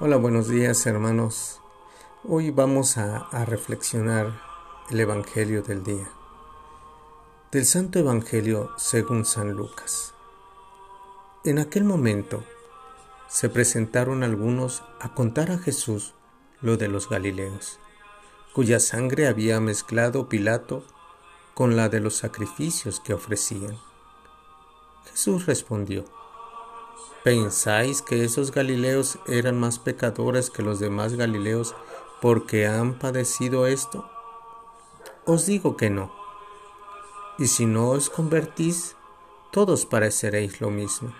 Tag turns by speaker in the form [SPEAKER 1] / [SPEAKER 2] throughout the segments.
[SPEAKER 1] Hola, buenos días hermanos. Hoy vamos a, reflexionar el Evangelio del día. Del Santo Evangelio según San Lucas. En aquel momento se presentaron algunos a contar a Jesús lo de los Galileos, cuya sangre había mezclado Pilato con la de los sacrificios que ofrecían. Jesús respondió, ¿Pensáis que esos Galileos eran más pecadores que los demás Galileos porque han padecido esto? Os digo que no. Y si no os convertís, todos pareceréis lo mismo.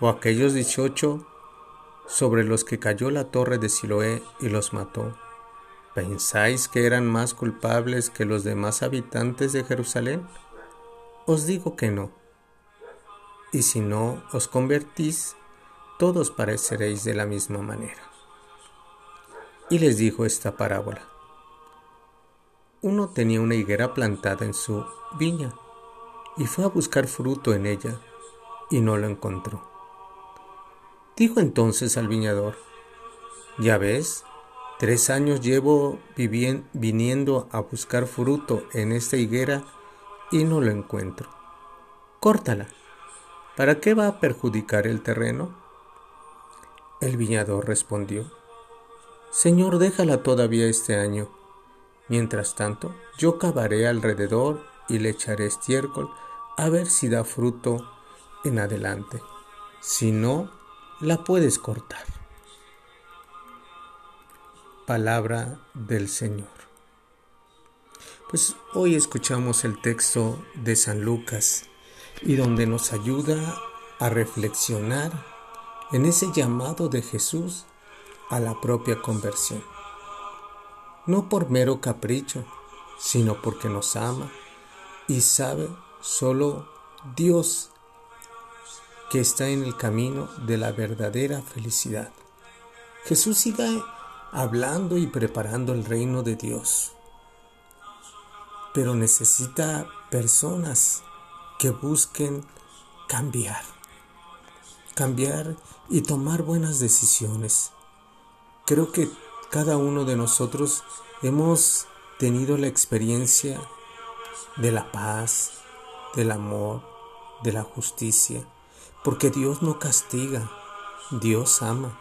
[SPEAKER 1] O aquellos dieciocho sobre los que cayó la torre de Siloé y los mató. ¿Pensáis que eran más culpables que los demás habitantes de Jerusalén? Os digo que no y si no os convertís, todos pareceréis de la misma manera. Y les dijo esta parábola. Uno tenía una higuera plantada en su viña y fue a buscar fruto en ella y no lo encontró. Dijo entonces al viñador, ya ves, tres años llevo viniendo a buscar fruto en esta higuera y no lo encuentro. Córtala ¿Para qué va a perjudicar el terreno? El viñador respondió, Señor, déjala todavía este año. Mientras tanto, yo cavaré alrededor y le echaré estiércol a ver si da fruto en adelante. Si no, la puedes cortar. Palabra del Señor. Pues hoy escuchamos el texto de San Lucas y donde nos ayuda a reflexionar en ese llamado de Jesús a la propia conversión. No por mero capricho, sino porque nos ama y sabe solo Dios que está en el camino de la verdadera felicidad. Jesús sigue hablando y preparando el reino de Dios, pero necesita personas que busquen cambiar, cambiar y tomar buenas decisiones. Creo que cada uno de nosotros hemos tenido la experiencia de la paz, del amor, de la justicia, porque Dios no castiga, Dios ama.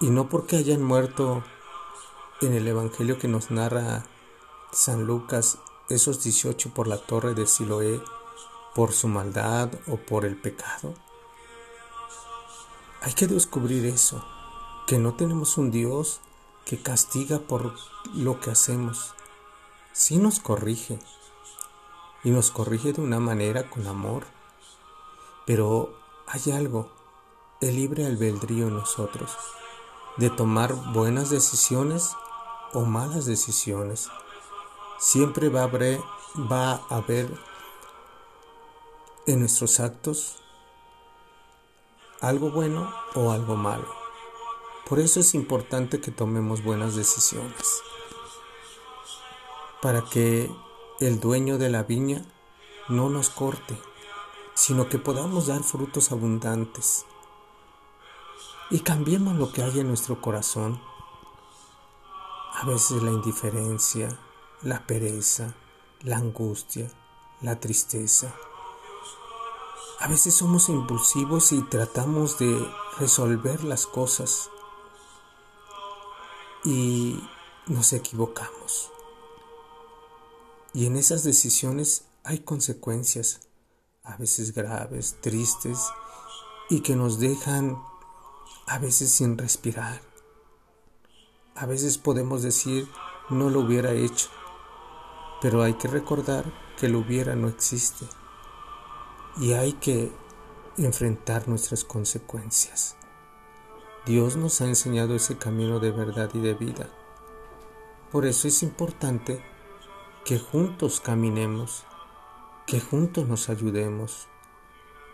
[SPEAKER 1] Y no porque hayan muerto en el Evangelio que nos narra San Lucas esos 18 por la torre de Siloé, por su maldad o por el pecado. Hay que descubrir eso, que no tenemos un Dios que castiga por lo que hacemos. Sí nos corrige, y nos corrige de una manera con amor, pero hay algo, el libre albedrío en nosotros, de tomar buenas decisiones o malas decisiones. Siempre va a haber, va a haber en nuestros actos algo bueno o algo malo. Por eso es importante que tomemos buenas decisiones. Para que el dueño de la viña no nos corte, sino que podamos dar frutos abundantes. Y cambiemos lo que hay en nuestro corazón. A veces la indiferencia, la pereza, la angustia, la tristeza a veces somos impulsivos y tratamos de resolver las cosas y nos equivocamos. Y en esas decisiones hay consecuencias, a veces graves, tristes, y que nos dejan a veces sin respirar. A veces podemos decir, no lo hubiera hecho, pero hay que recordar que lo hubiera no existe y hay que enfrentar nuestras consecuencias. Dios nos ha enseñado ese camino de verdad y de vida. Por eso es importante que juntos caminemos, que juntos nos ayudemos,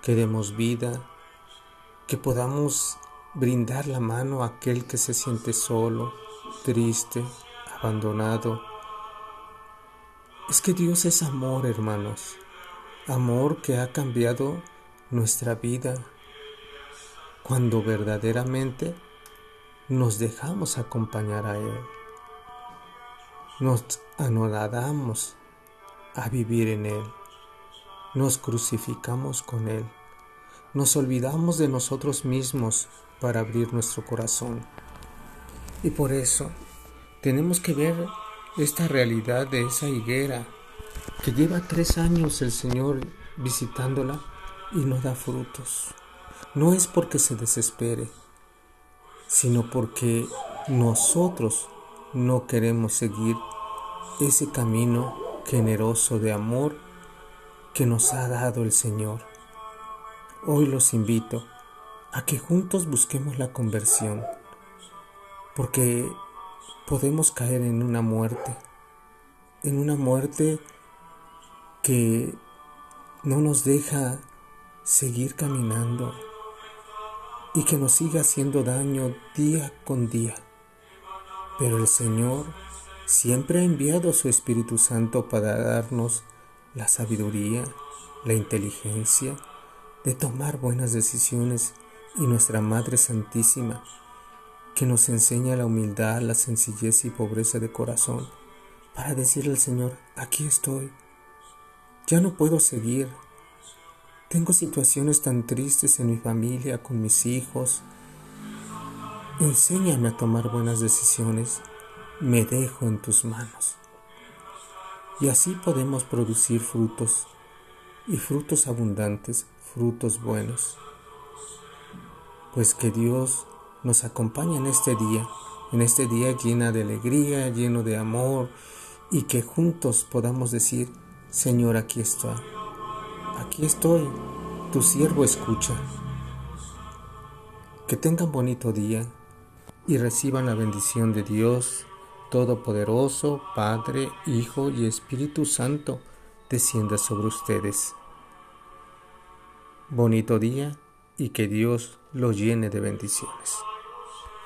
[SPEAKER 1] que demos vida, que podamos brindar la mano a aquel que se siente solo, triste, abandonado. Es que Dios es amor, hermanos amor que ha cambiado nuestra vida cuando verdaderamente nos dejamos acompañar a Él. Nos anodadamos a vivir en Él. Nos crucificamos con Él. Nos olvidamos de nosotros mismos para abrir nuestro corazón. Y por eso tenemos que ver esta realidad de esa higuera que lleva tres años el Señor visitándola y no da frutos. No es porque se desespere, sino porque nosotros no queremos seguir ese camino generoso de amor que nos ha dado el Señor. Hoy los invito a que juntos busquemos la conversión, porque podemos caer en una muerte, en una muerte que no nos deja seguir caminando y que nos siga haciendo daño día con día. Pero el Señor siempre ha enviado su Espíritu Santo para darnos la sabiduría, la inteligencia de tomar buenas decisiones y nuestra Madre Santísima, que nos enseña la humildad, la sencillez y pobreza de corazón, para decirle al Señor, aquí estoy, ya no puedo seguir, tengo situaciones tan tristes en mi familia, con mis hijos, enséñame a tomar buenas decisiones, me dejo en tus manos. Y así podemos producir frutos, y frutos abundantes, frutos buenos. Pues que Dios nos acompañe en este día, en este día llena de alegría, lleno de amor, y que juntos podamos decir, Señor, aquí estoy, aquí estoy, tu siervo escucha. Que tengan bonito día y reciban la bendición de Dios Todopoderoso, Padre, Hijo y Espíritu Santo, descienda sobre ustedes. Bonito día y que Dios lo llene de bendiciones.